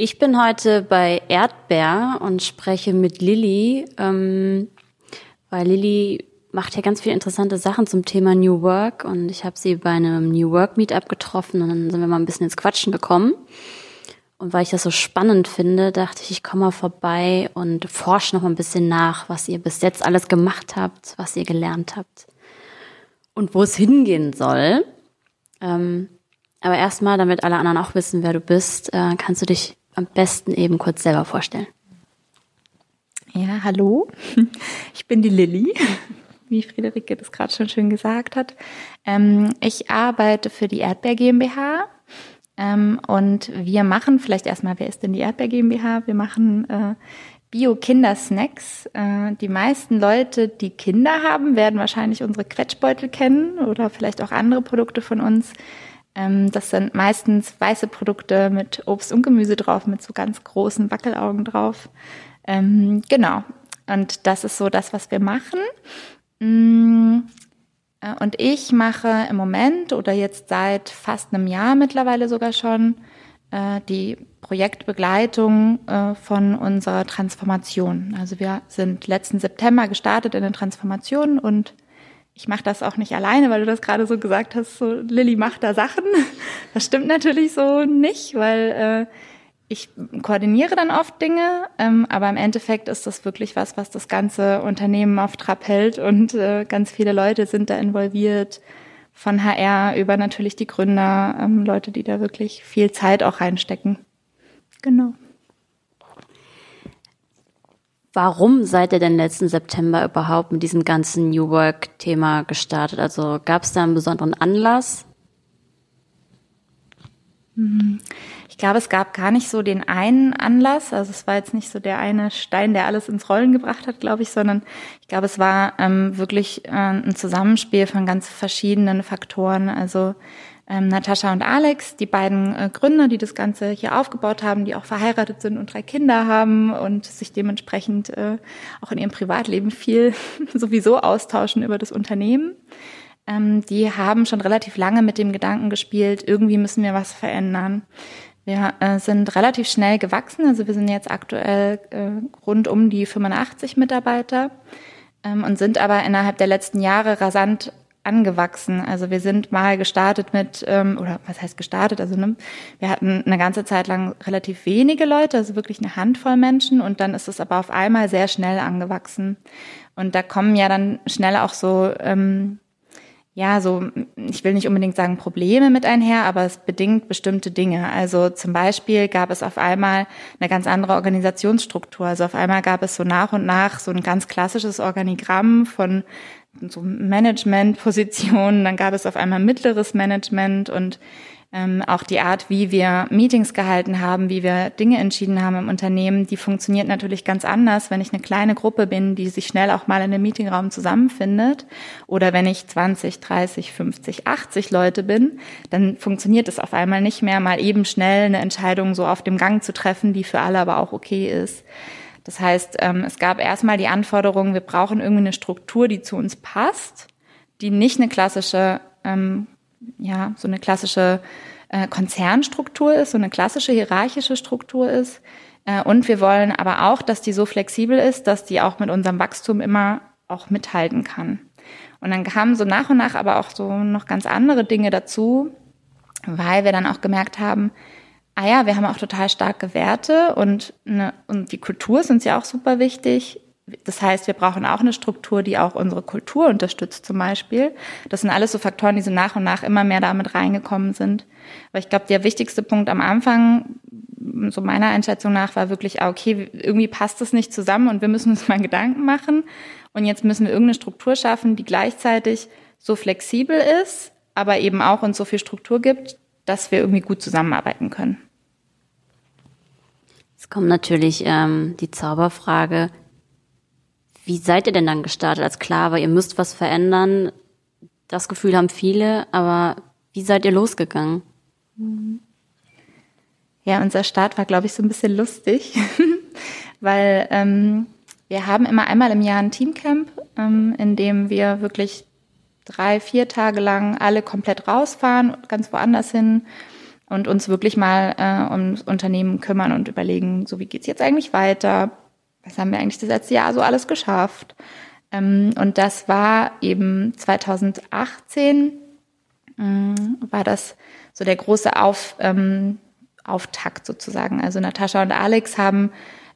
Ich bin heute bei Erdbeer und spreche mit Lilly, ähm, weil Lilly macht ja ganz viele interessante Sachen zum Thema New Work und ich habe sie bei einem New Work Meetup getroffen und dann sind wir mal ein bisschen ins Quatschen gekommen. Und weil ich das so spannend finde, dachte ich, ich komme mal vorbei und forsche noch ein bisschen nach, was ihr bis jetzt alles gemacht habt, was ihr gelernt habt und wo es hingehen soll. Ähm, aber erstmal, damit alle anderen auch wissen, wer du bist, äh, kannst du dich am besten eben kurz selber vorstellen. Ja, hallo. Ich bin die Lilly, wie Friederike das gerade schon schön gesagt hat. Ähm, ich arbeite für die Erdbeer GmbH. Ähm, und wir machen, vielleicht erstmal, wer ist denn die Erdbeer GmbH? Wir machen äh, Bio-Kindersnacks. Äh, die meisten Leute, die Kinder haben, werden wahrscheinlich unsere Quetschbeutel kennen oder vielleicht auch andere Produkte von uns. Ähm, das sind meistens weiße Produkte mit Obst und Gemüse drauf, mit so ganz großen Wackelaugen drauf. Ähm, genau. Und das ist so das, was wir machen. Mm, äh, und ich mache im Moment oder jetzt seit fast einem Jahr mittlerweile sogar schon äh, die Projektbegleitung äh, von unserer Transformation. Also wir sind letzten September gestartet in der Transformation und ich mache das auch nicht alleine, weil du das gerade so gesagt hast, so Lilly macht da Sachen. Das stimmt natürlich so nicht, weil äh, ich koordiniere dann oft Dinge, ähm, aber im Endeffekt ist das wirklich was, was das ganze Unternehmen auf Trab hält und äh, ganz viele Leute sind da involviert, von HR über natürlich die Gründer, ähm, Leute, die da wirklich viel Zeit auch reinstecken. Genau. Warum seid ihr denn letzten September überhaupt mit diesem ganzen New Work-Thema gestartet? Also gab es da einen besonderen Anlass? Mhm. Ich glaube, es gab gar nicht so den einen Anlass. Also es war jetzt nicht so der eine Stein, der alles ins Rollen gebracht hat, glaube ich, sondern ich glaube, es war ähm, wirklich äh, ein Zusammenspiel von ganz verschiedenen Faktoren. Also ähm, Natascha und Alex, die beiden äh, Gründer, die das Ganze hier aufgebaut haben, die auch verheiratet sind und drei Kinder haben und sich dementsprechend äh, auch in ihrem Privatleben viel sowieso austauschen über das Unternehmen. Ähm, die haben schon relativ lange mit dem Gedanken gespielt, irgendwie müssen wir was verändern. Wir äh, sind relativ schnell gewachsen, also wir sind jetzt aktuell äh, rund um die 85 Mitarbeiter ähm, und sind aber innerhalb der letzten Jahre rasant angewachsen. Also wir sind mal gestartet mit, ähm, oder was heißt gestartet? Also ne, wir hatten eine ganze Zeit lang relativ wenige Leute, also wirklich eine Handvoll Menschen und dann ist es aber auf einmal sehr schnell angewachsen. Und da kommen ja dann schnell auch so, ähm, ja, so, ich will nicht unbedingt sagen Probleme mit einher, aber es bedingt bestimmte Dinge. Also zum Beispiel gab es auf einmal eine ganz andere Organisationsstruktur. Also auf einmal gab es so nach und nach so ein ganz klassisches Organigramm von so Managementpositionen, dann gab es auf einmal mittleres Management und ähm, auch die Art, wie wir Meetings gehalten haben, wie wir Dinge entschieden haben im Unternehmen, die funktioniert natürlich ganz anders, wenn ich eine kleine Gruppe bin, die sich schnell auch mal in einem Meetingraum zusammenfindet. Oder wenn ich 20, 30, 50, 80 Leute bin, dann funktioniert es auf einmal nicht mehr, mal eben schnell eine Entscheidung so auf dem Gang zu treffen, die für alle aber auch okay ist. Das heißt, ähm, es gab erstmal die Anforderung, wir brauchen irgendwie eine Struktur, die zu uns passt, die nicht eine klassische, ähm, ja, so eine klassische äh, Konzernstruktur ist, so eine klassische hierarchische Struktur ist. Äh, und wir wollen aber auch, dass die so flexibel ist, dass die auch mit unserem Wachstum immer auch mithalten kann. Und dann kamen so nach und nach aber auch so noch ganz andere Dinge dazu, weil wir dann auch gemerkt haben, ah ja, wir haben auch total starke Werte und, eine, und die Kultur ist uns ja auch super wichtig. Das heißt, wir brauchen auch eine Struktur, die auch unsere Kultur unterstützt zum Beispiel. Das sind alles so Faktoren, die so nach und nach immer mehr damit reingekommen sind. Weil ich glaube, der wichtigste Punkt am Anfang, so meiner Einschätzung nach, war wirklich, ah, okay, irgendwie passt das nicht zusammen und wir müssen uns mal Gedanken machen. Und jetzt müssen wir irgendeine Struktur schaffen, die gleichzeitig so flexibel ist, aber eben auch uns so viel Struktur gibt, dass wir irgendwie gut zusammenarbeiten können. Kommt natürlich ähm, die Zauberfrage, wie seid ihr denn dann gestartet als klar, weil ihr müsst was verändern? Das Gefühl haben viele, aber wie seid ihr losgegangen? Ja, unser Start war, glaube ich, so ein bisschen lustig, weil ähm, wir haben immer einmal im Jahr ein Teamcamp, ähm, in dem wir wirklich drei, vier Tage lang alle komplett rausfahren, ganz woanders hin und uns wirklich mal äh, ums Unternehmen kümmern und überlegen, so wie geht's jetzt eigentlich weiter? Was haben wir eigentlich das letzte Jahr so alles geschafft? Ähm, und das war eben 2018 äh, war das so der große Auf, ähm, Auftakt sozusagen. Also Natascha und Alex haben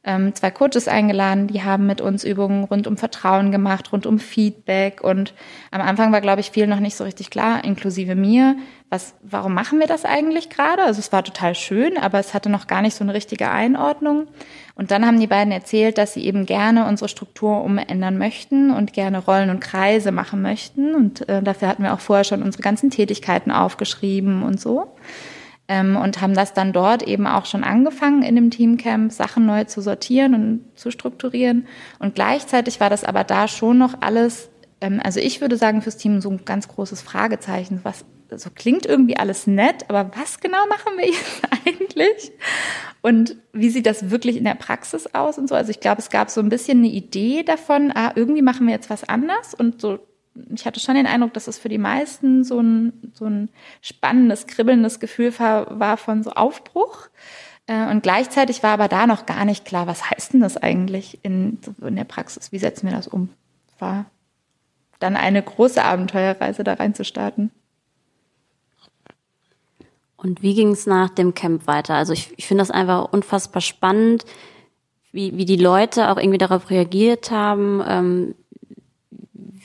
ähm, zwei Coaches eingeladen, die haben mit uns Übungen rund um Vertrauen gemacht, rund um Feedback und am Anfang war, glaube ich, viel noch nicht so richtig klar, inklusive mir, was, warum machen wir das eigentlich gerade? Also es war total schön, aber es hatte noch gar nicht so eine richtige Einordnung. Und dann haben die beiden erzählt, dass sie eben gerne unsere Struktur umändern möchten und gerne Rollen und Kreise machen möchten. Und äh, dafür hatten wir auch vorher schon unsere ganzen Tätigkeiten aufgeschrieben und so ähm, und haben das dann dort eben auch schon angefangen in dem Teamcamp, Sachen neu zu sortieren und zu strukturieren. Und gleichzeitig war das aber da schon noch alles, ähm, also ich würde sagen fürs Team so ein ganz großes Fragezeichen. Was so klingt irgendwie alles nett, aber was genau machen wir jetzt eigentlich? Und wie sieht das wirklich in der Praxis aus und so? Also ich glaube, es gab so ein bisschen eine Idee davon, ah, irgendwie machen wir jetzt was anders und so ich hatte schon den Eindruck, dass es für die meisten so ein, so ein spannendes, kribbelndes Gefühl war, von so Aufbruch. Äh, und gleichzeitig war aber da noch gar nicht klar, was heißt denn das eigentlich in, in der Praxis? Wie setzen wir das um? War dann eine große Abenteuerreise da reinzustarten. Und wie ging es nach dem Camp weiter? Also ich, ich finde das einfach unfassbar spannend, wie, wie die Leute auch irgendwie darauf reagiert haben. Ähm,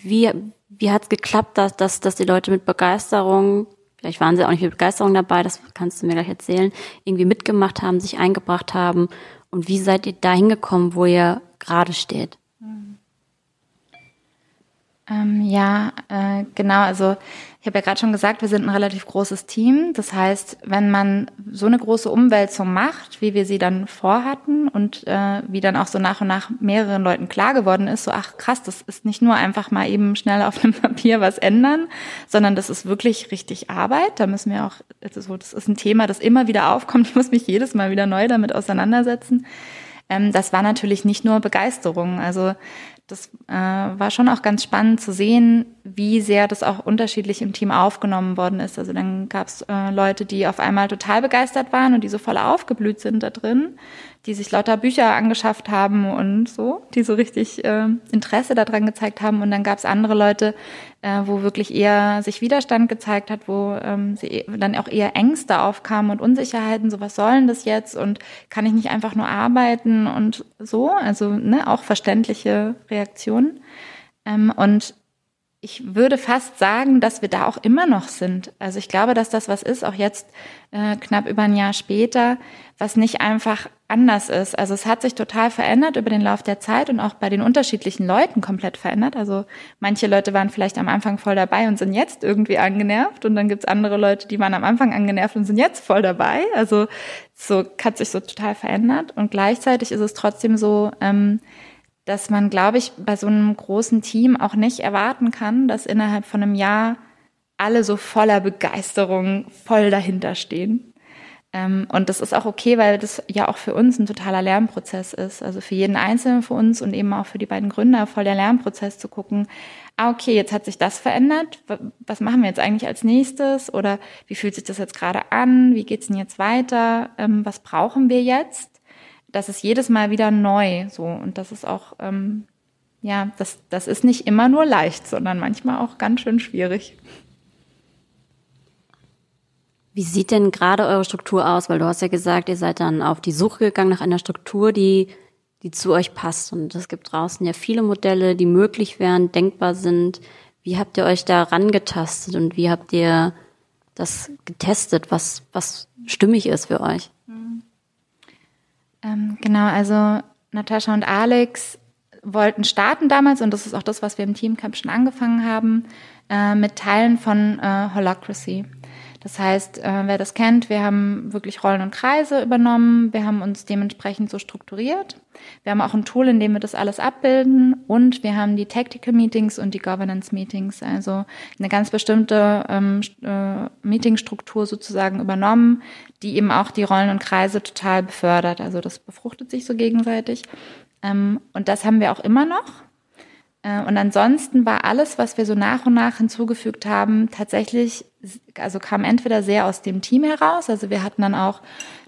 wie, wie hat es geklappt, dass, dass, dass die Leute mit Begeisterung, vielleicht waren sie auch nicht mit Begeisterung dabei, das kannst du mir gleich erzählen, irgendwie mitgemacht haben, sich eingebracht haben? Und wie seid ihr da hingekommen, wo ihr gerade steht? Ähm, ja, äh, genau. Also ich habe ja gerade schon gesagt, wir sind ein relativ großes Team. Das heißt, wenn man so eine große Umwälzung macht, wie wir sie dann vorhatten und äh, wie dann auch so nach und nach mehreren Leuten klar geworden ist, so ach krass, das ist nicht nur einfach mal eben schnell auf einem Papier was ändern, sondern das ist wirklich richtig Arbeit. Da müssen wir auch, also das ist ein Thema, das immer wieder aufkommt. Ich muss mich jedes Mal wieder neu damit auseinandersetzen ähm, das war natürlich nicht nur Begeisterung. Also das äh, war schon auch ganz spannend zu sehen, wie sehr das auch unterschiedlich im Team aufgenommen worden ist. Also dann gab es äh, Leute, die auf einmal total begeistert waren und die so voll aufgeblüht sind da drin die sich lauter Bücher angeschafft haben und so, die so richtig äh, Interesse daran gezeigt haben. Und dann gab es andere Leute, äh, wo wirklich eher sich Widerstand gezeigt hat, wo ähm, sie e-, dann auch eher Ängste aufkamen und Unsicherheiten, so was soll denn das jetzt und kann ich nicht einfach nur arbeiten und so, also ne, auch verständliche Reaktionen. Ähm, und ich würde fast sagen, dass wir da auch immer noch sind. Also ich glaube, dass das was ist, auch jetzt äh, knapp über ein Jahr später, was nicht einfach anders ist. Also es hat sich total verändert über den Lauf der Zeit und auch bei den unterschiedlichen Leuten komplett verändert. Also manche Leute waren vielleicht am Anfang voll dabei und sind jetzt irgendwie angenervt und dann gibt's andere Leute, die waren am Anfang angenervt und sind jetzt voll dabei. Also so hat sich so total verändert und gleichzeitig ist es trotzdem so, ähm, dass man, glaube ich, bei so einem großen Team auch nicht erwarten kann, dass innerhalb von einem Jahr alle so voller Begeisterung voll dahinter stehen. Ähm, und das ist auch okay, weil das ja auch für uns ein totaler Lernprozess ist. Also für jeden Einzelnen für uns und eben auch für die beiden Gründer voll der Lernprozess zu gucken, ah, okay, jetzt hat sich das verändert. Was machen wir jetzt eigentlich als nächstes? Oder wie fühlt sich das jetzt gerade an? Wie geht's denn jetzt weiter? Ähm, was brauchen wir jetzt? das ist jedes Mal wieder neu so und das ist auch ähm, ja das das ist nicht immer nur leicht, sondern manchmal auch ganz schön schwierig. Wie sieht denn gerade eure Struktur aus? Weil du hast ja gesagt, ihr seid dann auf die Suche gegangen nach einer Struktur, die die zu euch passt und es gibt draußen ja viele Modelle, die möglich wären, denkbar sind. Wie habt ihr euch da rangetastet und wie habt ihr das getestet, was was stimmig ist für euch? Ähm, genau, also Natascha und Alex wollten starten damals, und das ist auch das, was wir im Teamcamp schon angefangen haben, äh, mit Teilen von äh, Holacracy. Das heißt, äh, wer das kennt, wir haben wirklich Rollen und Kreise übernommen, wir haben uns dementsprechend so strukturiert. Wir haben auch ein Tool, in dem wir das alles abbilden und wir haben die Tactical Meetings und die Governance Meetings, also eine ganz bestimmte ähm, äh, Meetingstruktur sozusagen übernommen, die eben auch die Rollen und Kreise total befördert. Also das befruchtet sich so gegenseitig. Ähm, und das haben wir auch immer noch. Äh, und ansonsten war alles, was wir so nach und nach hinzugefügt haben, tatsächlich, also kam entweder sehr aus dem Team heraus. Also wir hatten dann auch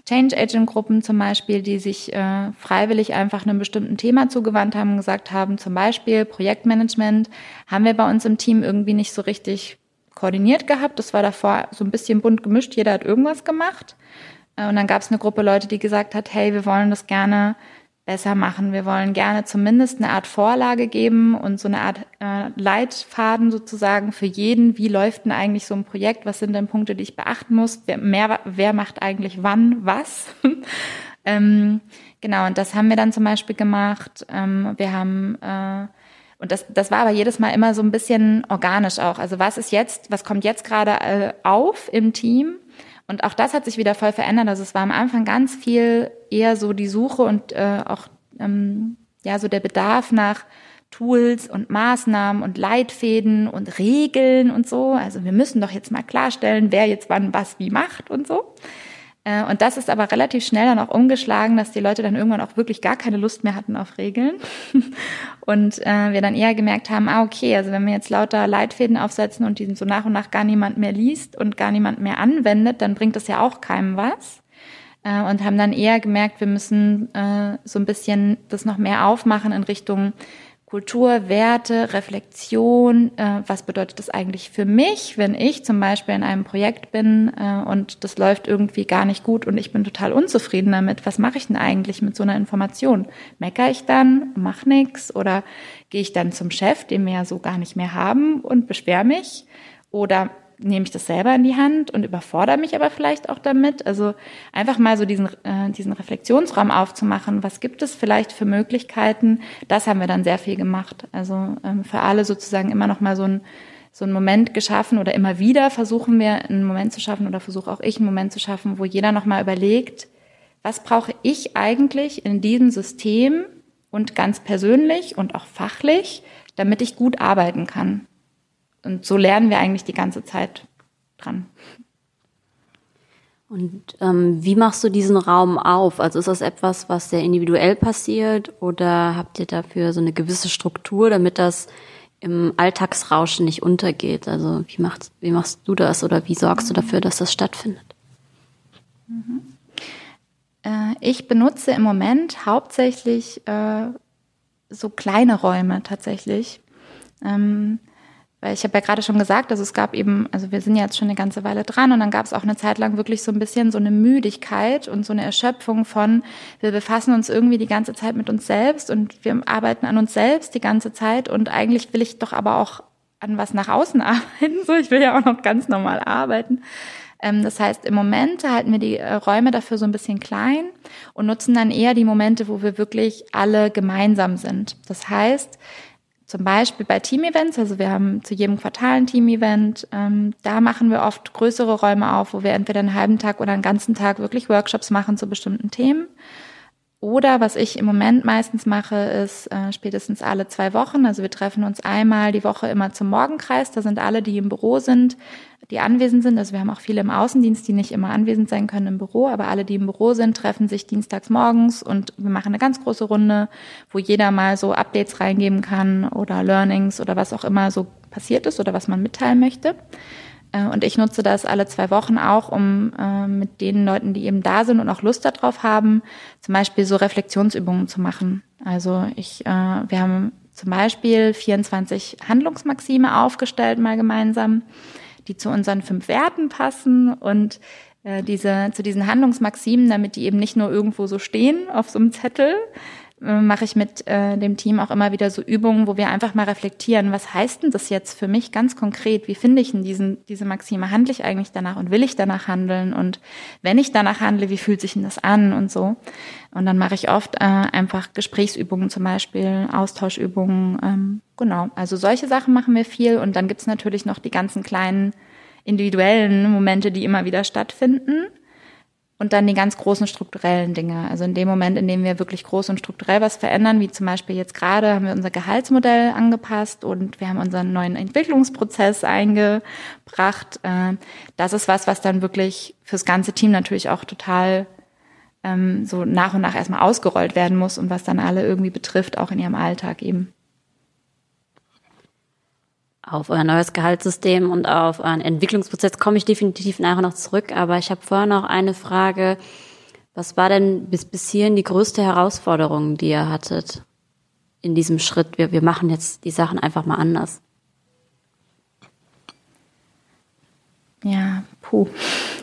Change Agent Gruppen zum Beispiel, die sich äh, freiwillig einfach einem bestimmten Thema zugewandt haben, gesagt haben, zum Beispiel Projektmanagement haben wir bei uns im Team irgendwie nicht so richtig koordiniert gehabt. Das war davor so ein bisschen bunt gemischt. Jeder hat irgendwas gemacht. Äh, und dann gab es eine Gruppe Leute, die gesagt hat, hey, wir wollen das gerne besser machen. Wir wollen gerne zumindest eine Art Vorlage geben und so eine Art äh, Leitfaden sozusagen für jeden. Wie läuft denn eigentlich so ein Projekt? Was sind denn Punkte, die ich beachten muss? Wer, mehr, wer macht eigentlich wann was? ähm, genau, und das haben wir dann zum Beispiel gemacht. Ähm, wir haben äh, und das, das war aber jedes Mal immer so ein bisschen organisch auch. Also was ist jetzt, was kommt jetzt gerade äh, auf im Team? Und auch das hat sich wieder voll verändert. Also es war am Anfang ganz viel eher so die Suche und äh, auch ähm, ja so der Bedarf nach Tools und Maßnahmen und Leitfäden und Regeln und so. Also wir müssen doch jetzt mal klarstellen, wer jetzt wann was wie macht und so. Äh, und das ist aber relativ schnell dann auch umgeschlagen, dass die Leute dann irgendwann auch wirklich gar keine Lust mehr hatten auf Regeln. Und äh, wir dann eher gemerkt haben, ah, okay, also wenn wir jetzt lauter Leitfäden aufsetzen und diesen so nach und nach gar niemand mehr liest und gar niemand mehr anwendet, dann bringt das ja auch keinem was. Äh, und haben dann eher gemerkt, wir müssen so ein bisschen das noch mehr aufmachen in Richtung Kultur, Werte, Reflexion, äh, was bedeutet das eigentlich für mich, wenn ich zum Beispiel in einem Projekt bin äh, und das läuft irgendwie gar nicht gut und ich bin total unzufrieden damit, was mache ich denn eigentlich mit so einer Information? Mecker ich dann, mach nix oder gehe ich dann zum Chef, den wir ja so gar nicht mehr haben und beschwer mich? Oder nehme ich das selber in die Hand und überfordere mich aber vielleicht auch damit. Also einfach mal so diesen, äh, diesen Reflexionsraum aufzumachen. Was gibt es vielleicht für Möglichkeiten? Das haben wir dann sehr viel gemacht. Also ähm, für alle sozusagen immer noch mal so ein so einen Moment geschaffen oder immer wieder versuchen wir einen Moment zu schaffen oder versuche auch ich einen Moment zu schaffen, wo jeder noch mal überlegt, was brauche ich eigentlich in diesem System und ganz persönlich und auch fachlich, damit ich gut arbeiten kann. Und so lernen wir eigentlich die ganze Zeit dran. Und ähm, wie machst du diesen Raum auf? Also ist das etwas, was sehr individuell passiert oder habt ihr dafür so eine gewisse Struktur, damit das im Alltagsrauschen nicht untergeht? Also wie machst, wie machst du das oder wie sorgst du dafür, dass das stattfindet? Mhm. Äh, ich benutze im Moment hauptsächlich äh, so kleine Räume tatsächlich. Ähm, weil ich habe ja gerade schon gesagt, also es gab eben, also wir sind jetzt schon eine ganze Weile dran und dann gab es auch eine Zeit lang wirklich so ein bisschen so eine Müdigkeit und so eine Erschöpfung von, wir befassen uns irgendwie die ganze Zeit mit uns selbst und wir arbeiten an uns selbst die ganze Zeit und eigentlich will ich doch aber auch an was nach außen arbeiten. So, ich will ja auch noch ganz normal arbeiten. Ähm, das heißt, im Moment halten wir die äh, Räume dafür so ein bisschen klein und nutzen dann eher die Momente, wo wir wirklich alle gemeinsam sind. Das heißt, zum Beispiel bei Team-Events, also wir haben zu jedem Quartal ein Team-Event, ähm, da machen wir oft größere Räume auf, wo wir entweder einen halben Tag oder einen ganzen Tag wirklich Workshops machen zu bestimmten Themen. Oder was ich im Moment meistens mache, ist äh, spätestens alle zwei Wochen. Also wir treffen uns einmal die Woche immer zum Morgenkreis. Da sind alle, die im Büro sind, die anwesend sind. Also wir haben auch viele im Außendienst, die nicht immer anwesend sein können im Büro, aber alle, die im Büro sind, treffen sich dienstags morgens und wir machen eine ganz große Runde, wo jeder mal so Updates reingeben kann oder Learnings oder was auch immer so passiert ist oder was man mitteilen möchte. Äh, und ich nutze das alle zwei Wochen auch, um äh, mit den Leuten, die eben da sind und auch Lust darauf haben, zum Beispiel so Reflexionsübungen zu machen. Also ich, äh, wir haben zum Beispiel 24 Handlungsmaxime aufgestellt, mal gemeinsam, die zu unseren fünf Werten passen und äh, diese, zu diesen Handlungsmaximen, damit die eben nicht nur irgendwo so stehen auf so einem Zettel, mache ich mit äh, dem Team auch immer wieder so Übungen, wo wir einfach mal reflektieren, was heißt denn das jetzt für mich ganz konkret? Wie finde ich denn diesen, diese Maxime? Handle ich eigentlich danach und will ich danach handeln? Und wenn ich danach handle, wie fühlt sich denn das an und so? Und dann mache ich oft äh, einfach Gesprächsübungen zum Beispiel, Austauschübungen. Ähm, genau, also solche Sachen machen wir viel. Und dann gibt's natürlich noch die ganzen kleinen individuellen Momente, die immer wieder stattfinden. Und dann die ganz großen strukturellen Dinge. Also in dem Moment, in dem wir wirklich groß und strukturell was verändern, wie zum Beispiel jetzt gerade haben wir unser Gehaltsmodell angepasst und wir haben unseren neuen Entwicklungsprozess eingebracht. Äh, das ist was, was dann wirklich fürs ganze Team natürlich auch total ähm, so nach und nach erstmal ausgerollt werden muss und was dann alle irgendwie betrifft, auch in ihrem Alltag eben. Auf euer neues Gehaltssystem und auf euren Entwicklungsprozess komme ich definitiv nachher noch zurück. Aber ich habe vorher noch eine Frage. Was war denn bis, bis hierhin die größte Herausforderung, die ihr hattet in diesem Schritt? Wir, wir machen jetzt die Sachen einfach mal anders. Ja, puh,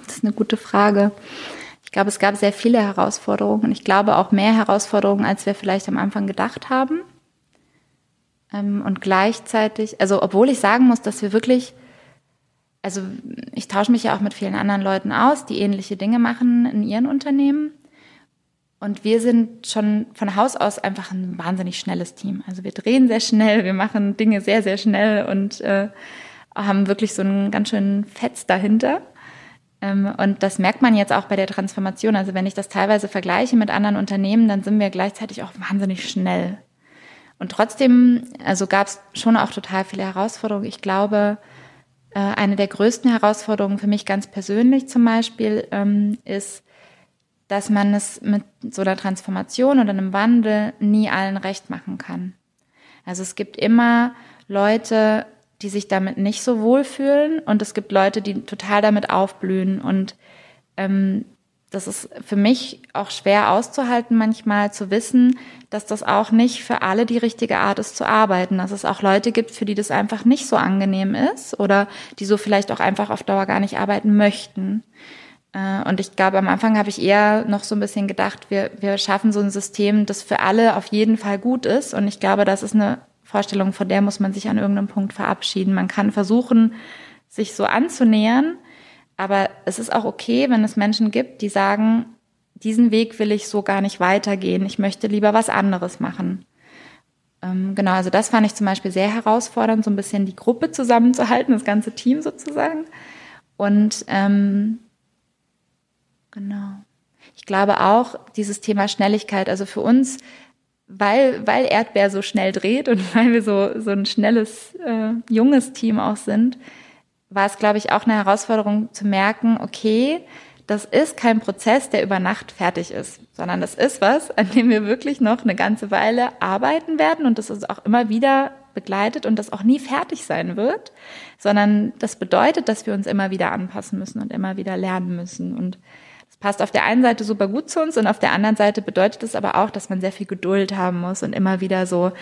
das ist eine gute Frage. Ich glaube, es gab sehr viele Herausforderungen. Ich glaube auch mehr Herausforderungen, als wir vielleicht am Anfang gedacht haben. Ähm, und gleichzeitig, also obwohl ich sagen muss, dass wir wirklich, also ich tausche mich ja auch mit vielen anderen Leuten aus, die ähnliche Dinge machen in ihren Unternehmen. Und wir sind schon von Haus aus einfach ein wahnsinnig schnelles Team. Also wir drehen sehr schnell, wir machen Dinge sehr, sehr schnell und äh, haben wirklich so einen ganz schönen Fetz dahinter. Ähm, und das merkt man jetzt auch bei der Transformation. Also wenn ich das teilweise vergleiche mit anderen Unternehmen, dann sind wir gleichzeitig auch wahnsinnig schnell. Und trotzdem, also gab es schon auch total viele Herausforderungen. Ich glaube, äh, eine der größten Herausforderungen für mich ganz persönlich zum Beispiel ähm, ist, dass man es mit so einer Transformation oder einem Wandel nie allen recht machen kann. Also es gibt immer Leute, die sich damit nicht so wohlfühlen und es gibt Leute, die total damit aufblühen und ähm, das ist für mich auch schwer auszuhalten, manchmal zu wissen, dass das auch nicht für alle die richtige Art ist zu arbeiten. Dass es auch Leute gibt, für die das einfach nicht so angenehm ist oder die so vielleicht auch einfach auf Dauer gar nicht arbeiten möchten. Äh, und ich glaube, am Anfang habe ich eher noch so ein bisschen gedacht, wir, wir schaffen so ein System, das für alle auf jeden Fall gut ist. Und ich glaube, das ist eine Vorstellung, von der muss man sich an irgendeinem Punkt verabschieden. Man kann versuchen, sich so anzunähern, aber es ist auch okay, wenn es Menschen gibt, die sagen, diesen Weg will ich so gar nicht weitergehen. Ich möchte lieber was anderes machen. Ähm, genau, also das fand ich zum Beispiel sehr herausfordernd, so ein bisschen die Gruppe zusammenzuhalten, das ganze Team sozusagen. Und ähm, genau. Ich glaube auch, dieses Thema Schnelligkeit, also für uns, weil, weil Erdbeer so schnell dreht und weil wir so, so ein schnelles, äh, junges Team auch sind, war es, glaube ich, auch eine Herausforderung zu merken, okay, das ist kein Prozess, der über Nacht fertig ist, sondern das ist was, an dem wir wirklich noch eine ganze Weile arbeiten werden und das ist auch immer wieder begleitet und das auch nie fertig sein wird, sondern das bedeutet, dass wir uns immer wieder anpassen müssen und immer wieder lernen müssen. Und passt auf der einen Seite super gut zu uns und auf der anderen Seite bedeutet es aber auch, dass man sehr viel Geduld haben muss und immer wieder so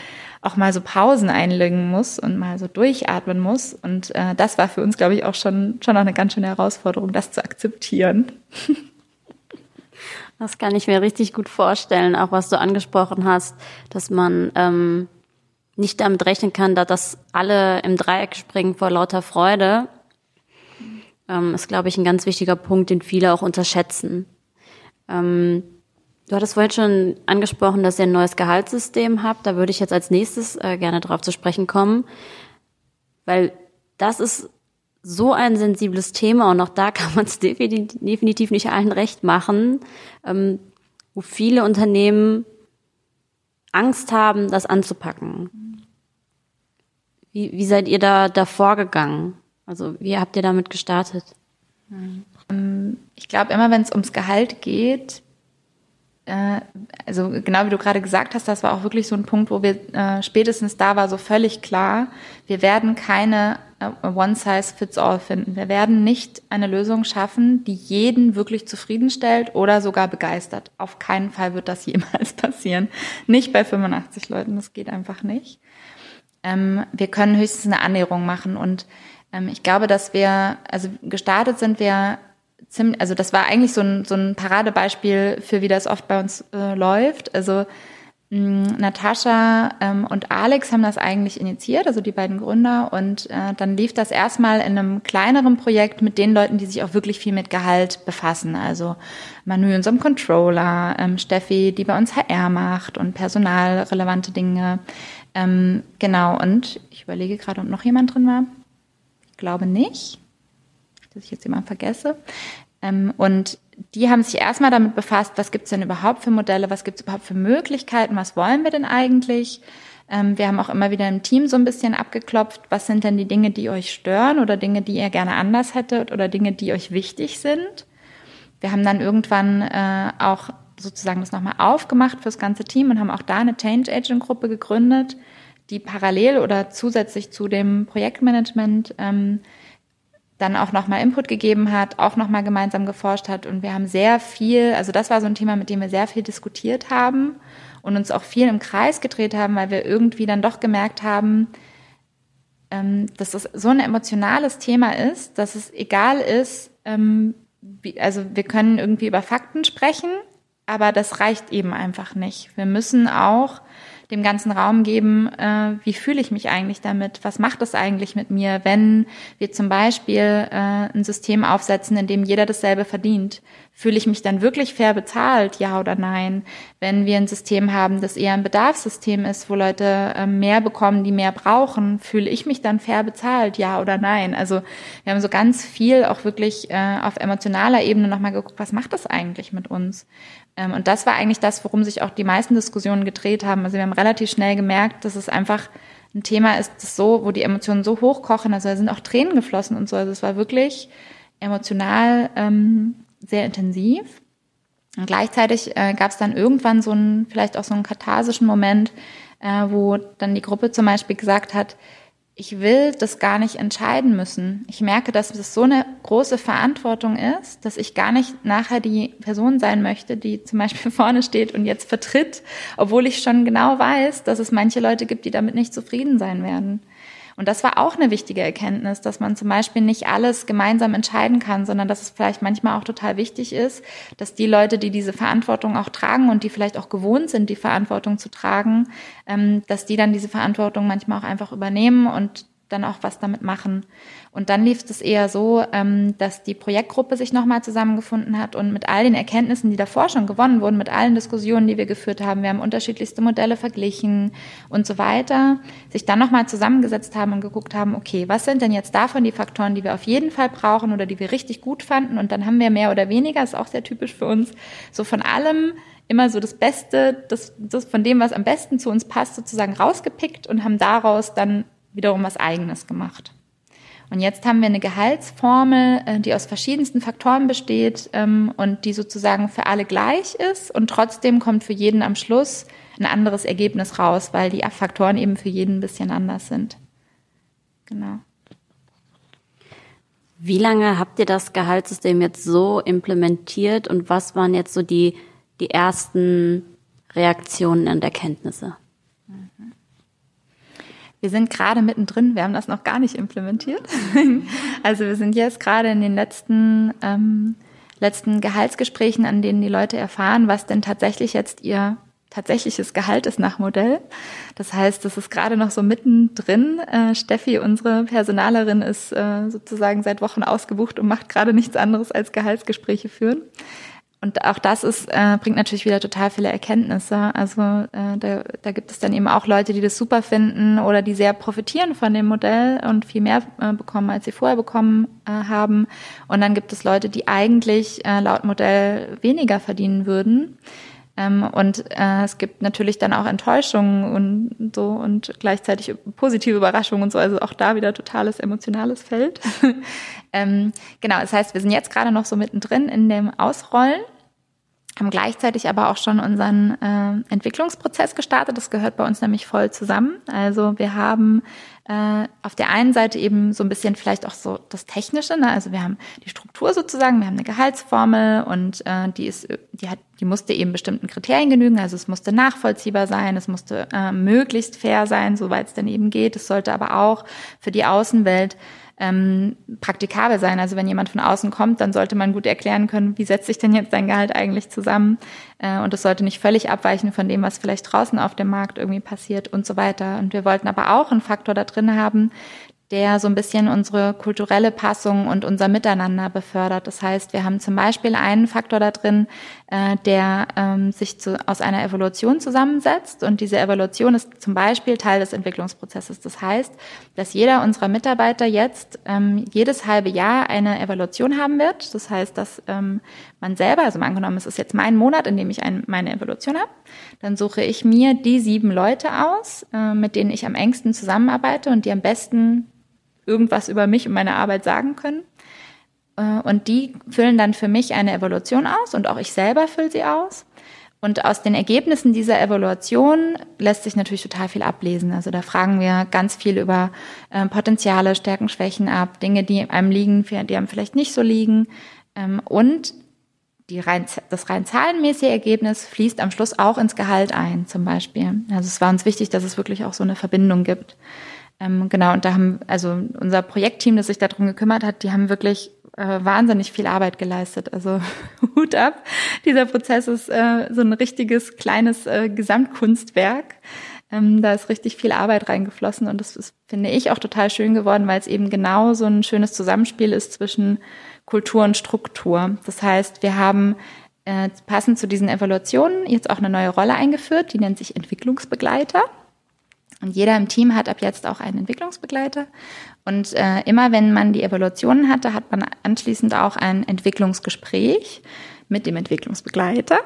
auch mal so Pausen einlegen muss und mal so durchatmen muss. Und äh, das war für uns, glaube ich, auch schon, schon auch eine ganz schöne Herausforderung, das zu akzeptieren. Das kann ich mir richtig gut vorstellen, auch was du angesprochen hast, dass man ähm, nicht damit rechnen kann, dass das alle im Dreieck springen vor lauter Freude, ähm, ist, glaube ich, ein ganz wichtiger Punkt, den viele auch unterschätzen. Ähm, du hattest vorhin schon angesprochen, dass ihr ein neues Gehaltssystem habt. Da würde ich jetzt als nächstes äh, gerne drauf zu sprechen kommen, weil das ist so ein sensibles Thema und auch da kann man es definitiv nicht allen recht machen, ähm, wo viele Unternehmen Angst haben, das anzupacken. Wie, wie seid ihr da, da vorgegangen? Also wie habt ihr damit gestartet? Ähm, ich glaube, immer wenn es ums Gehalt geht, äh, also genau wie du gerade gesagt hast, das war auch wirklich so ein Punkt, wo wir äh, spätestens da war so völlig klar, wir werden keine äh, One-Size-Fits-All finden. Wir werden nicht eine Lösung schaffen, die jeden wirklich zufriedenstellt oder sogar begeistert. Auf keinen Fall wird das jemals passieren. Nicht bei 85 Leuten, das geht einfach nicht. Ähm, wir können höchstens eine Annäherung machen und ähm, ich glaube, dass wir, also gestartet sind wir ziemlich, also das war eigentlich so ein, so ein Paradebeispiel für, wie das oft bei uns äh, läuft. Also Natascha ähm, und Alex haben das eigentlich initiiert, also die beiden Gründer. Und äh, dann lief das erstmal in einem kleineren Projekt mit den Leuten, die sich auch wirklich viel mit Gehalt befassen. Also Manu, unserem Controller, ähm, Steffi, die bei uns HR macht und personalrelevante Dinge. Ähm, genau, und ich überlege gerade, ob noch jemand drin war glaube nicht, dass ich jetzt jemanden vergesse. Ähm, und die haben sich erstmal damit befasst, was gibt es denn überhaupt für Modelle, was gibt es überhaupt für Möglichkeiten, was wollen wir denn eigentlich? Ähm, wir haben auch immer wieder im Team so ein bisschen abgeklopft, was sind denn die Dinge, die euch stören oder Dinge, die ihr gerne anders hättet oder Dinge, die euch wichtig sind. Wir haben dann irgendwann äh, auch sozusagen das nochmal aufgemacht fürs ganze Team und haben auch da eine Change Agent Gruppe gegründet, die parallel oder zusätzlich zu dem Projektmanagement ähm, dann auch nochmal Input gegeben hat, auch nochmal gemeinsam geforscht hat. Und wir haben sehr viel, also das war so ein Thema, mit dem wir sehr viel diskutiert haben und uns auch viel im Kreis gedreht haben, weil wir irgendwie dann doch gemerkt haben, ähm, dass es so ein emotionales Thema ist, dass es egal ist, ähm, wie, also wir können irgendwie über Fakten sprechen, aber das reicht eben einfach nicht. Wir müssen auch dem ganzen Raum geben, äh, wie fühle ich mich eigentlich damit? Was macht es eigentlich mit mir, wenn wir zum Beispiel äh, ein System aufsetzen, in dem jeder dasselbe verdient? Fühle ich mich dann wirklich fair bezahlt, ja oder nein? Wenn wir ein System haben, das eher ein Bedarfssystem ist, wo Leute äh, mehr bekommen, die mehr brauchen, fühle ich mich dann fair bezahlt, ja oder nein? Also wir haben so ganz viel auch wirklich äh, auf emotionaler Ebene nochmal geguckt, was macht das eigentlich mit uns? Ähm, und das war eigentlich das, worum sich auch die meisten Diskussionen gedreht haben. Also wir haben relativ schnell gemerkt, dass es einfach ein Thema ist, das so, wo die Emotionen so hochkochen. Also da sind auch Tränen geflossen und so. Also es war wirklich emotional ähm, sehr intensiv. Und gleichzeitig äh, gab es dann irgendwann so einen, vielleicht auch so einen katharsischen Moment, äh, wo dann die Gruppe zum Beispiel gesagt hat, ich will das gar nicht entscheiden müssen. Ich merke, dass es so eine große Verantwortung ist, dass ich gar nicht nachher die Person sein möchte, die zum Beispiel vorne steht und jetzt vertritt, obwohl ich schon genau weiß, dass es manche Leute gibt, die damit nicht zufrieden sein werden. Und das war auch eine wichtige Erkenntnis, dass man zum Beispiel nicht alles gemeinsam entscheiden kann, sondern dass es vielleicht manchmal auch total wichtig ist, dass die Leute, die diese Verantwortung auch tragen und die vielleicht auch gewohnt sind, die Verantwortung zu tragen, ähm, dass die dann diese Verantwortung manchmal auch einfach übernehmen und dann auch was damit machen. Und dann lief es eher so, ähm, dass die Projektgruppe sich nochmal zusammengefunden hat und mit all den Erkenntnissen, die davor schon gewonnen wurden, mit allen Diskussionen, die wir geführt haben, wir haben unterschiedlichste Modelle verglichen und so weiter, sich dann nochmal zusammengesetzt haben und geguckt haben, okay, was sind denn jetzt davon die Faktoren, die wir auf jeden Fall brauchen oder die wir richtig gut fanden? Und dann haben wir mehr oder weniger, ist auch sehr typisch für uns, so von allem immer so das Beste, das, das von dem, was am besten zu uns passt, sozusagen rausgepickt und haben daraus dann wiederum was Eigenes gemacht. Und jetzt haben wir eine Gehaltsformel, äh, die aus verschiedensten Faktoren besteht ähm, und die sozusagen für alle gleich ist. Und trotzdem kommt für jeden am Schluss ein anderes Ergebnis raus, weil die Faktoren eben für jeden ein bisschen anders sind. Genau. Wie lange habt ihr das Gehaltssystem jetzt so implementiert und was waren jetzt so die, die ersten Reaktionen und Erkenntnisse? Wir sind gerade mittendrin, wir haben das noch gar nicht implementiert. also wir sind jetzt gerade in den letzten, ähm, letzten Gehaltsgesprächen, an denen die Leute erfahren, was denn tatsächlich jetzt ihr tatsächliches Gehalt ist nach Modell. Das heißt, das ist gerade noch so mittendrin. Äh, Steffi, unsere Personalerin, ist äh, sozusagen seit Wochen ausgebucht und macht gerade nichts anderes als Gehaltsgespräche führen. Und auch das ist, äh, bringt natürlich wieder total viele Erkenntnisse. Also äh, da, da gibt es dann eben auch Leute, die das super finden oder die sehr profitieren von dem Modell und viel mehr äh, bekommen, als sie vorher bekommen äh, haben. Und dann gibt es Leute, die eigentlich äh, laut Modell weniger verdienen würden. Ähm, und äh, es gibt natürlich dann auch Enttäuschungen und so und gleichzeitig positive Überraschungen und so. Also auch da wieder totales emotionales Feld. ähm, genau, das heißt, wir sind jetzt gerade noch so mittendrin in dem Ausrollen haben gleichzeitig aber auch schon unseren äh, Entwicklungsprozess gestartet. Das gehört bei uns nämlich voll zusammen. Also wir haben äh, auf der einen Seite eben so ein bisschen vielleicht auch so das Technische. Ne? Also wir haben die Struktur sozusagen, wir haben eine Gehaltsformel und äh, die ist, die hat, die musste eben bestimmten Kriterien genügen. Also es musste nachvollziehbar sein, es musste äh, möglichst fair sein, soweit es denn eben geht. Es sollte aber auch für die Außenwelt ähm, praktikabel sein. Also wenn jemand von außen kommt, dann sollte man gut erklären können, wie setzt sich denn jetzt dein Gehalt eigentlich zusammen. Äh, und es sollte nicht völlig abweichen von dem, was vielleicht draußen auf dem Markt irgendwie passiert und so weiter. Und wir wollten aber auch einen Faktor da drin haben, der so ein bisschen unsere kulturelle Passung und unser Miteinander befördert. Das heißt, wir haben zum Beispiel einen Faktor da drin, äh, der ähm, sich zu, aus einer Evolution zusammensetzt. Und diese Evolution ist zum Beispiel Teil des Entwicklungsprozesses. Das heißt, dass jeder unserer Mitarbeiter jetzt ähm, jedes halbe Jahr eine Evolution haben wird. Das heißt, dass ähm, man selber, also mal angenommen, es ist jetzt mein Monat, in dem ich ein, meine Evolution habe, dann suche ich mir die sieben Leute aus, äh, mit denen ich am engsten zusammenarbeite und die am besten irgendwas über mich und meine Arbeit sagen können. Äh, und die füllen dann für mich eine Evaluation aus und auch ich selber fülle sie aus. Und aus den Ergebnissen dieser Evaluation lässt sich natürlich total viel ablesen. Also da fragen wir ganz viel über äh, Potenziale, Stärken, Schwächen ab, Dinge, die einem liegen, die einem vielleicht nicht so liegen. Ähm, und rein, das rein zahlenmäßige Ergebnis fließt am Schluss auch ins Gehalt ein, zum Beispiel. Also es war uns wichtig, dass es wirklich auch so eine Verbindung gibt. Ähm, genau, und da haben, also unser Projektteam, das sich darum gekümmert hat, die haben wirklich äh, wahnsinnig viel Arbeit geleistet. Also Hut ab. Dieser Prozess ist äh, so ein richtiges kleines äh, Gesamtkunstwerk. Ähm, da ist richtig viel Arbeit reingeflossen und das ist, finde ich, auch total schön geworden, weil es eben genau so ein schönes Zusammenspiel ist zwischen Kultur und Struktur. Das heißt, wir haben äh, passend zu diesen Evaluationen jetzt auch eine neue Rolle eingeführt, die nennt sich Entwicklungsbegleiter. Und jeder im Team hat ab jetzt auch einen Entwicklungsbegleiter. Und äh, immer wenn man die Evaluationen hatte, hat man anschließend auch ein Entwicklungsgespräch mit dem Entwicklungsbegleiter.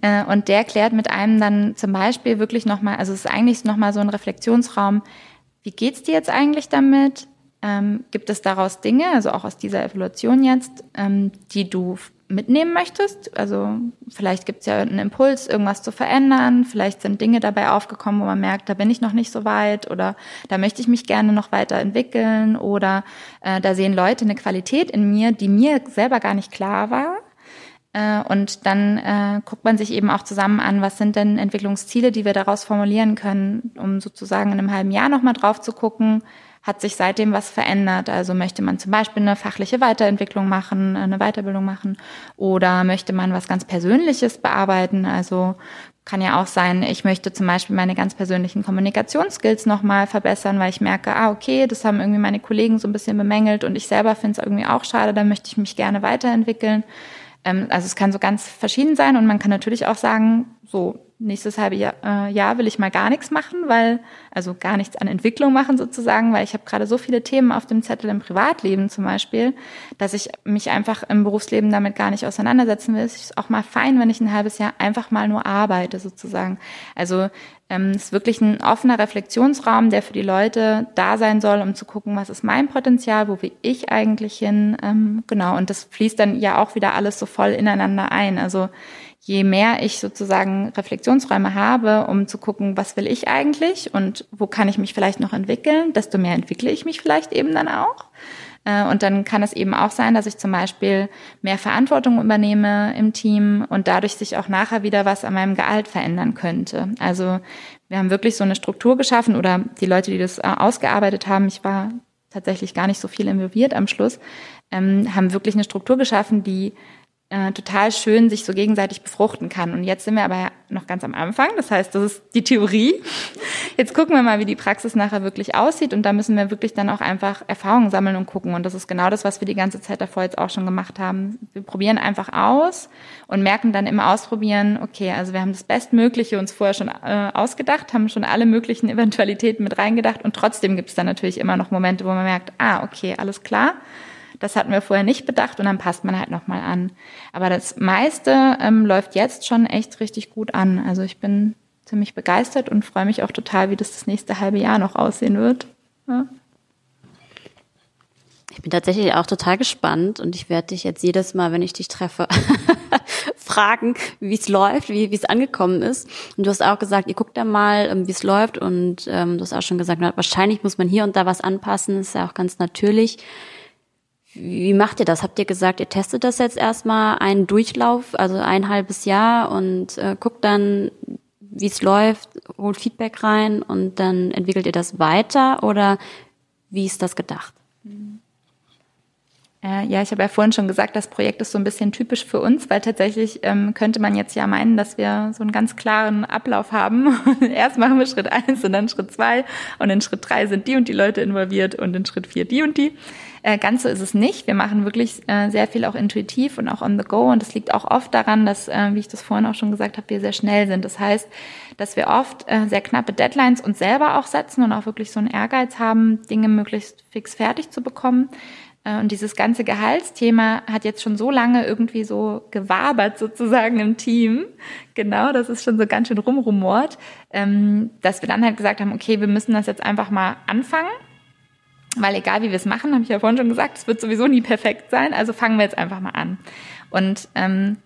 Äh, und der klärt mit einem dann zum Beispiel wirklich nochmal, also es ist eigentlich nochmal so ein Reflexionsraum, wie geht's dir jetzt eigentlich damit? Ähm, gibt es daraus Dinge, also auch aus dieser Evaluation jetzt, ähm, die du mitnehmen möchtest. Also vielleicht gibt es ja einen Impuls, irgendwas zu verändern. Vielleicht sind Dinge dabei aufgekommen, wo man merkt, da bin ich noch nicht so weit oder da möchte ich mich gerne noch weiterentwickeln oder äh, da sehen Leute eine Qualität in mir, die mir selber gar nicht klar war. Äh, und dann äh, guckt man sich eben auch zusammen an, was sind denn Entwicklungsziele, die wir daraus formulieren können, um sozusagen in einem halben Jahr nochmal drauf zu gucken, hat sich seitdem was verändert? Also möchte man zum Beispiel eine fachliche Weiterentwicklung machen, eine Weiterbildung machen oder möchte man was ganz Persönliches bearbeiten? Also kann ja auch sein, ich möchte zum Beispiel meine ganz persönlichen Kommunikationsskills nochmal verbessern, weil ich merke, ah, okay, das haben irgendwie meine Kollegen so ein bisschen bemängelt und ich selber finde es irgendwie auch schade, da möchte ich mich gerne weiterentwickeln. Ähm, also es kann so ganz verschieden sein und man kann natürlich auch sagen, so nächstes halbe Jahr, äh, Jahr will ich mal gar nichts machen, weil, also gar nichts an Entwicklung machen sozusagen, weil ich habe gerade so viele Themen auf dem Zettel im Privatleben zum Beispiel, dass ich mich einfach im Berufsleben damit gar nicht auseinandersetzen will. Es ist auch mal fein, wenn ich ein halbes Jahr einfach mal nur arbeite sozusagen. Also ähm, es ist wirklich ein offener Reflexionsraum, der für die Leute da sein soll, um zu gucken, was ist mein Potenzial, wo will ich eigentlich hin. Ähm, genau, und das fließt dann ja auch wieder alles so voll ineinander ein. Also je mehr ich sozusagen Reflexionsräume habe, um zu gucken, was will ich eigentlich und wo kann ich mich vielleicht noch entwickeln, desto mehr entwickle ich mich vielleicht eben dann auch. Äh, und dann kann es eben auch sein, dass ich zum Beispiel mehr Verantwortung übernehme im Team und dadurch sich auch nachher wieder was an meinem Gehalt verändern könnte. Also wir haben wirklich so eine Struktur geschaffen oder die Leute, die das äh, ausgearbeitet haben, ich war tatsächlich gar nicht so viel involviert am Schluss, ähm, haben wirklich eine Struktur geschaffen, die äh, total schön sich so gegenseitig befruchten kann. Und jetzt sind wir aber noch ganz am Anfang. Das heißt, das ist die Theorie. Jetzt gucken wir mal, wie die Praxis nachher wirklich aussieht. Und da müssen wir wirklich dann auch einfach Erfahrungen sammeln und gucken. Und das ist genau das, was wir die ganze Zeit davor jetzt auch schon gemacht haben. Wir probieren einfach aus und merken dann im Ausprobieren, okay, also wir haben das Bestmögliche uns vorher schon äh, ausgedacht, haben schon alle möglichen Eventualitäten mit reingedacht. Und trotzdem gibt es dann natürlich immer noch Momente, wo man merkt, ah, okay, alles klar das hatten wir vorher nicht bedacht und dann passt man halt nochmal an. Aber das meiste ähm, läuft jetzt schon echt richtig gut an. Also ich bin ziemlich begeistert und freue mich auch total, wie das das nächste halbe Jahr noch aussehen wird. Ja. Ich bin tatsächlich auch total gespannt und ich werde dich jetzt jedes Mal, wenn ich dich treffe, fragen, wie es läuft, wie es angekommen ist. Und du hast auch gesagt, ihr guckt da mal, ähm, wie es läuft und ähm, du hast auch schon gesagt, wahrscheinlich muss man hier und da was anpassen, ist ja auch ganz natürlich. Wie macht ihr das? Habt ihr gesagt, ihr testet das jetzt erstmal einen Durchlauf, also ein halbes Jahr und äh, guckt dann, wie es läuft, holt Feedback rein und dann entwickelt ihr das weiter oder wie ist das gedacht? Äh, ja, ich habe ja vorhin schon gesagt, das Projekt ist so ein bisschen typisch für uns, weil tatsächlich ähm, könnte man jetzt ja meinen, dass wir so einen ganz klaren Ablauf haben. Erst machen wir Schritt eins und dann Schritt zwei und in Schritt drei sind die und die Leute involviert und in Schritt vier die und die. Äh, ganz so ist es nicht. Wir machen wirklich äh, sehr viel auch intuitiv und auch on the go. Und das liegt auch oft daran, dass, äh, wie ich das vorhin auch schon gesagt habe, wir sehr schnell sind. Das heißt, dass wir oft äh, sehr knappe Deadlines uns selber auch setzen und auch wirklich so einen Ehrgeiz haben, Dinge möglichst fix fertig zu bekommen. Äh, und dieses ganze Gehaltsthema hat jetzt schon so lange irgendwie so gewabert sozusagen im Team. Genau, das ist schon so ganz schön rumrumort, ähm, dass wir dann halt gesagt haben, okay, wir müssen das jetzt einfach mal anfangen weil egal wie wir es machen, habe ich ja vorhin schon gesagt, es wird sowieso nie perfekt sein. Also fangen wir jetzt einfach mal an. Und ähm,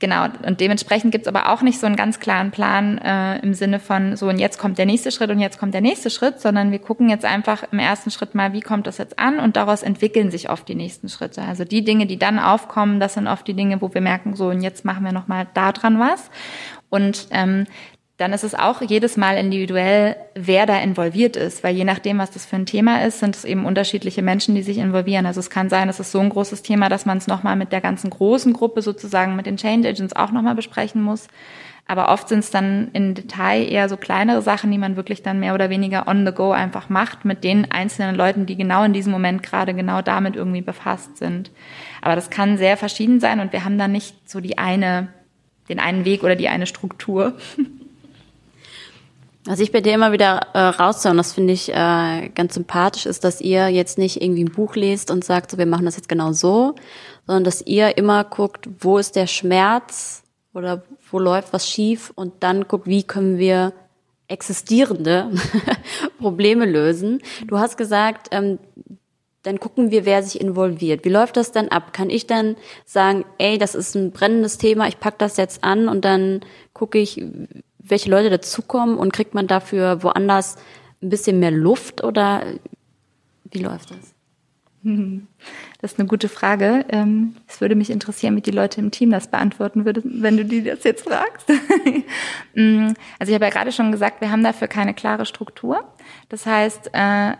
Genau, und dementsprechend gibt's aber auch nicht so einen ganz klaren Plan äh, im Sinne von so und jetzt kommt der nächste Schritt und jetzt kommt der nächste Schritt, sondern wir gucken jetzt einfach im ersten Schritt mal, wie kommt das jetzt an und daraus entwickeln sich oft die nächsten Schritte. Also die Dinge, die dann aufkommen, das sind oft die Dinge, wo wir merken, so und jetzt machen wir nochmal da dran was. Und ähm, dann ist es auch jedes Mal individuell, wer da involviert ist, weil je nachdem, was das für ein Thema ist, sind es eben unterschiedliche Menschen, die sich involvieren. Also es kann sein, es ist so ein großes Thema, dass man es nochmal mit der ganzen großen Gruppe sozusagen, mit den Change Agents auch nochmal besprechen muss. Aber oft sind es dann im Detail eher so kleinere Sachen, die man wirklich dann mehr oder weniger on the go einfach macht mit den einzelnen Leuten, die genau in diesem Moment gerade genau damit irgendwie befasst sind. Aber das kann sehr verschieden sein und wir haben dann nicht so die eine, den einen Weg oder die eine Struktur. Was ich bei dir immer wieder äh, raushöre, und das finde ich äh, ganz sympathisch, ist, dass ihr jetzt nicht irgendwie ein Buch lest und sagt, so, wir machen das jetzt genau so, sondern dass ihr immer guckt, wo ist der Schmerz oder wo läuft was schief und dann guckt, wie können wir existierende Probleme lösen. Du hast gesagt, ähm, dann gucken wir, wer sich involviert. Wie läuft das dann ab? Kann ich dann sagen, ey, das ist ein brennendes Thema, ich pack das jetzt an und dann gucke ich, welche Leute dazukommen und kriegt man dafür woanders ein bisschen mehr Luft oder wie läuft das? Das ist eine gute Frage. Ähm, es würde mich interessieren, wie die Leute im Team das beantworten würden, wenn du die das jetzt fragst. Mm, also ich habe ja gerade schon gesagt, wir haben dafür keine klare Struktur. Das heißt, äh,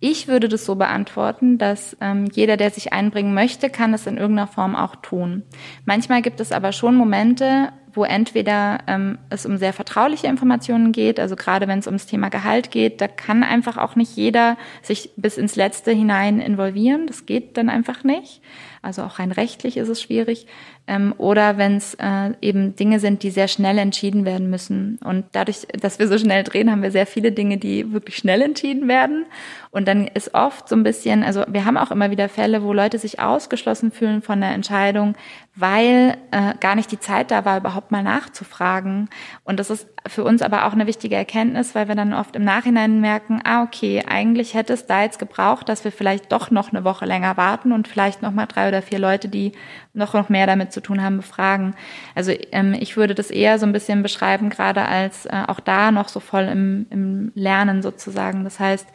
ich würde das so beantworten, dass ähm, jeder, der sich einbringen möchte, kann es in irgendeiner Form auch tun. Manchmal gibt es aber schon Momente, wo entweder ähm, es um sehr vertrauliche Informationen geht, also gerade wenn es ums Thema Gehalt geht, da kann einfach auch nicht jeder sich bis ins Letzte hinein involvieren. Das geht dann einfach nicht. Also auch rein rechtlich ist es schwierig. Ähm, oder wenn es äh, eben Dinge sind, die sehr schnell entschieden werden müssen. Und dadurch, dass wir so schnell drehen, haben wir sehr viele Dinge, die wirklich schnell entschieden werden. Und dann ist oft so ein bisschen, also wir haben auch immer wieder Fälle, wo Leute sich ausgeschlossen fühlen von der Entscheidung, weil äh, gar nicht die Zeit da war, überhaupt mal nachzufragen. Und das ist für uns aber auch eine wichtige Erkenntnis, weil wir dann oft im Nachhinein merken, ah, okay, eigentlich hätte es da jetzt gebraucht, dass wir vielleicht doch noch eine Woche länger warten und vielleicht noch mal drei oder vier Leute, die noch, noch mehr damit zu tun haben, befragen. Also ähm, ich würde das eher so ein bisschen beschreiben, gerade als äh, auch da noch so voll im, im Lernen sozusagen. Das heißt,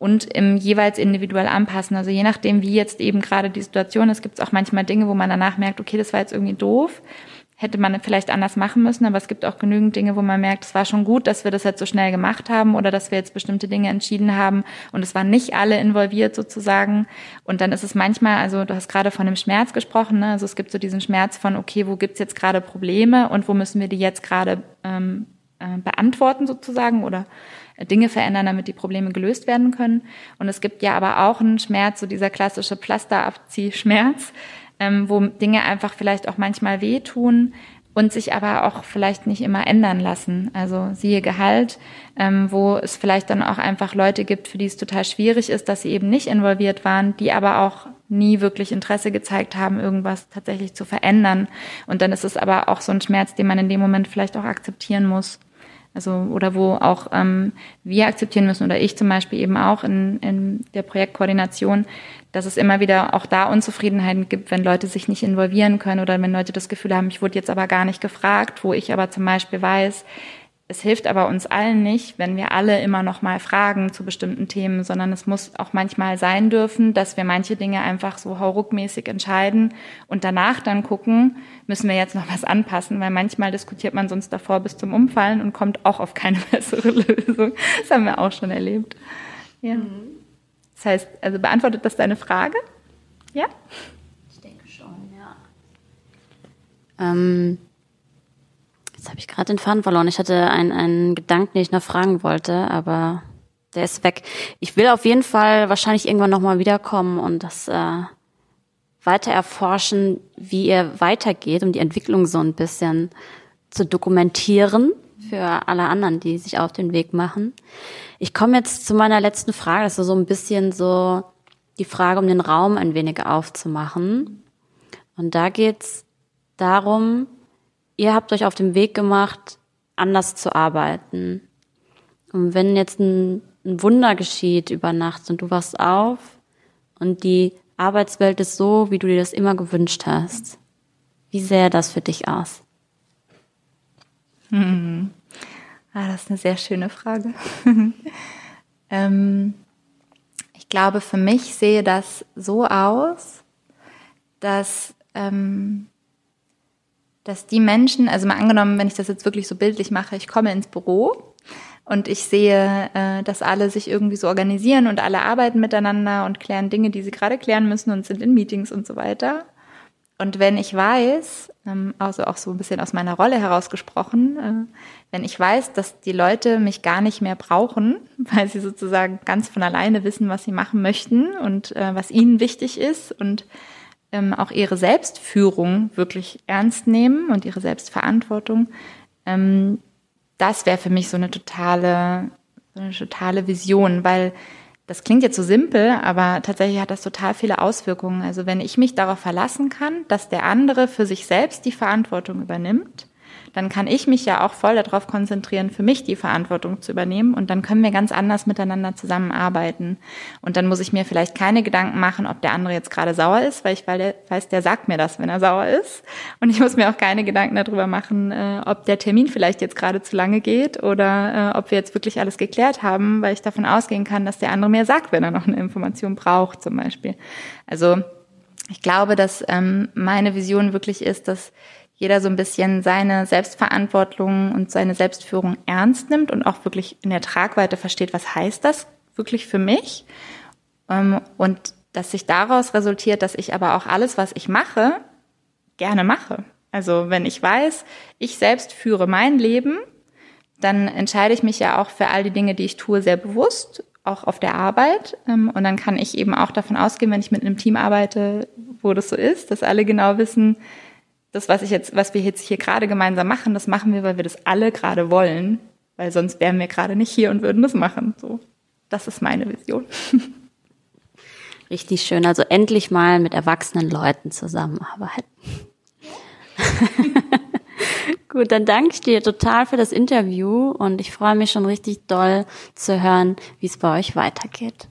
und im jeweils individuell anpassen. Also je nachdem, wie jetzt eben gerade die Situation ist, gibt es auch manchmal Dinge, wo man danach merkt, okay, das war jetzt irgendwie doof, hätte man vielleicht anders machen müssen, aber es gibt auch genügend Dinge, wo man merkt, es war schon gut, dass wir das jetzt so schnell gemacht haben oder dass wir jetzt bestimmte Dinge entschieden haben und es waren nicht alle involviert sozusagen. Und dann ist es manchmal, also du hast gerade von dem Schmerz gesprochen, ne? also es gibt so diesen Schmerz von, okay, wo gibt's jetzt gerade Probleme und wo müssen wir die jetzt gerade ähm, äh, beantworten sozusagen oder Dinge verändern, damit die Probleme gelöst werden können. Und es gibt ja aber auch einen Schmerz, so dieser klassische Pflasterabziehschmerz, ähm, wo Dinge einfach vielleicht auch manchmal wehtun und sich aber auch vielleicht nicht immer ändern lassen. Also siehe Gehalt, ähm, wo es vielleicht dann auch einfach Leute gibt, für die es total schwierig ist, dass sie eben nicht involviert waren, die aber auch nie wirklich Interesse gezeigt haben, irgendwas tatsächlich zu verändern. Und dann ist es aber auch so ein Schmerz, den man in dem Moment vielleicht auch akzeptieren muss. Also oder wo auch ähm, wir akzeptieren müssen oder ich zum Beispiel eben auch in, in der Projektkoordination, dass es immer wieder auch da Unzufriedenheiten gibt, wenn Leute sich nicht involvieren können oder wenn Leute das Gefühl haben, ich wurde jetzt aber gar nicht gefragt, wo ich aber zum Beispiel weiß, es hilft aber uns allen nicht, wenn wir alle immer noch mal fragen zu bestimmten Themen, sondern es muss auch manchmal sein dürfen, dass wir manche Dinge einfach so hauruckmäßig entscheiden und danach dann gucken, müssen wir jetzt noch was anpassen, weil manchmal diskutiert man sonst davor bis zum Umfallen und kommt auch auf keine bessere Lösung. Das haben wir auch schon erlebt. Ja. Das heißt, also beantwortet das deine Frage? Ja? Ich denke schon, ja. Ähm Jetzt habe ich gerade den Faden verloren. Ich hatte einen, einen Gedanken, den ich noch fragen wollte, aber der ist weg. Ich will auf jeden Fall wahrscheinlich irgendwann nochmal wiederkommen und das äh, weiter erforschen, wie ihr weitergeht, um die Entwicklung so ein bisschen zu dokumentieren für alle anderen, die sich auf den Weg machen. Ich komme jetzt zu meiner letzten Frage. Das ist so ein bisschen so die Frage, um den Raum ein wenig aufzumachen. Und da geht's darum, ihr habt euch auf den Weg gemacht, anders zu arbeiten. Und wenn jetzt ein, ein Wunder geschieht über Nacht und du wachst auf und die Arbeitswelt ist so, wie du dir das immer gewünscht hast, Wie sähe das für dich aus? Hm. Ah, das ist eine sehr schöne Frage. ähm, ich glaube, für mich sehe das so aus, dass, ähm, dass die Menschen, also mal angenommen, wenn ich das jetzt wirklich so bildlich mache, ich komme ins Büro und ich sehe, äh, dass alle sich irgendwie so organisieren und alle arbeiten miteinander und klären Dinge, die sie gerade klären müssen und sind in Meetings und so weiter. Und wenn ich weiß, ähm, also auch so ein bisschen aus meiner Rolle herausgesprochen, äh, wenn ich weiß, dass die Leute mich gar nicht mehr brauchen, weil sie sozusagen ganz von alleine wissen, was sie machen möchten und äh, was ihnen wichtig ist und ähm, auch ihre Selbstführung wirklich ernst nehmen und ihre Selbstverantwortung, ähm, das wäre für mich so eine totale, so eine totale Vision, weil das klingt jetzt so simpel, aber tatsächlich hat das total viele Auswirkungen. Also wenn ich mich darauf verlassen kann, dass der andere für sich selbst die Verantwortung übernimmt, dann kann ich mich ja auch voll darauf konzentrieren, für mich die Verantwortung zu übernehmen und dann können wir ganz anders miteinander zusammenarbeiten. Und dann muss ich mir vielleicht keine Gedanken machen, ob der andere jetzt gerade sauer ist, weil ich weiß, der sagt mir das, wenn er sauer ist. Und ich muss mir auch keine Gedanken darüber machen, äh, ob der Termin vielleicht jetzt gerade zu lange geht oder äh, ob wir jetzt wirklich alles geklärt haben, weil ich davon ausgehen kann, dass der andere mir sagt, wenn er noch eine Information braucht, zum Beispiel. Also ich glaube, dass ähm, meine Vision wirklich ist, dass jeder so ein bisschen seine Selbstverantwortung und seine Selbstführung ernst nimmt und auch wirklich in der Tragweite versteht, was heißt das wirklich für mich? Ähm, und dass sich daraus resultiert, dass ich aber auch alles, was ich mache, gerne mache. Also wenn ich weiß, ich selbst führe mein Leben, dann entscheide ich mich ja auch für all die Dinge, die ich tue, sehr bewusst, auch auf der Arbeit. Ähm, und dann kann ich eben auch davon ausgehen, wenn ich mit einem Team arbeite, wo das so ist, dass alle genau wissen, das, was ich jetzt, was wir jetzt hier gerade gemeinsam machen, das machen wir, weil wir das alle gerade wollen, weil sonst wären wir gerade nicht hier und würden das machen. So, das ist meine Vision. Richtig schön. Also endlich mal mit erwachsenen Leuten zusammenarbeiten. Gut, dann danke ich dir total für das Interview und ich freue mich schon richtig doll zu hören, wie es bei euch weitergeht.